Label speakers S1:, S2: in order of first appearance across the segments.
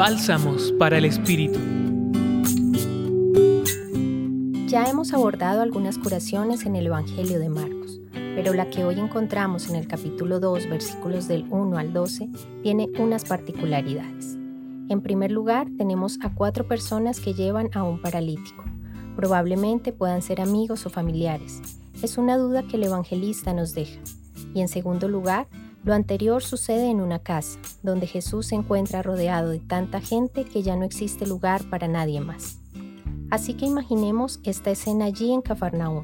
S1: Bálsamos para el Espíritu.
S2: Ya hemos abordado algunas curaciones en el Evangelio de Marcos, pero la que hoy encontramos en el capítulo 2, versículos del 1 al 12, tiene unas particularidades. En primer lugar, tenemos a cuatro personas que llevan a un paralítico. Probablemente puedan ser amigos o familiares. Es una duda que el evangelista nos deja. Y en segundo lugar, lo anterior sucede en una casa, donde Jesús se encuentra rodeado de tanta gente que ya no existe lugar para nadie más. Así que imaginemos esta escena allí en Cafarnaúm,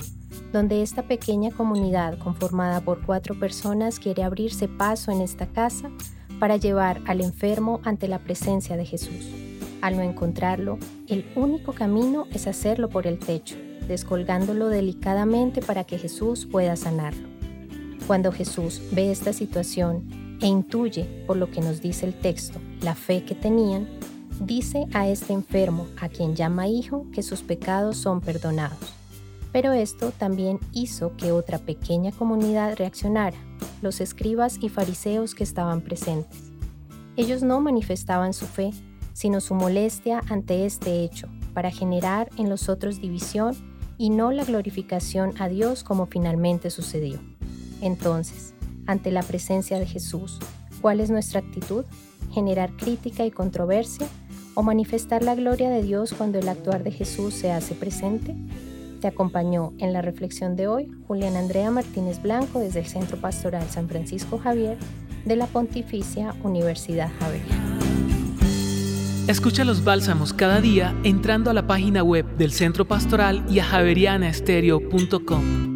S2: donde esta pequeña comunidad conformada por cuatro personas quiere abrirse paso en esta casa para llevar al enfermo ante la presencia de Jesús. Al no encontrarlo, el único camino es hacerlo por el techo, descolgándolo delicadamente para que Jesús pueda sanarlo. Cuando Jesús ve esta situación e intuye, por lo que nos dice el texto, la fe que tenían, dice a este enfermo, a quien llama hijo, que sus pecados son perdonados. Pero esto también hizo que otra pequeña comunidad reaccionara, los escribas y fariseos que estaban presentes. Ellos no manifestaban su fe, sino su molestia ante este hecho, para generar en los otros división y no la glorificación a Dios como finalmente sucedió. Entonces, ante la presencia de Jesús, ¿cuál es nuestra actitud? ¿Generar crítica y controversia? ¿O manifestar la gloria de Dios cuando el actuar de Jesús se hace presente? Te acompañó en la reflexión de hoy Julián Andrea Martínez Blanco desde el Centro Pastoral San Francisco Javier de la Pontificia Universidad Javeriana.
S1: Escucha los bálsamos cada día entrando a la página web del Centro Pastoral y a javerianaestereo.com.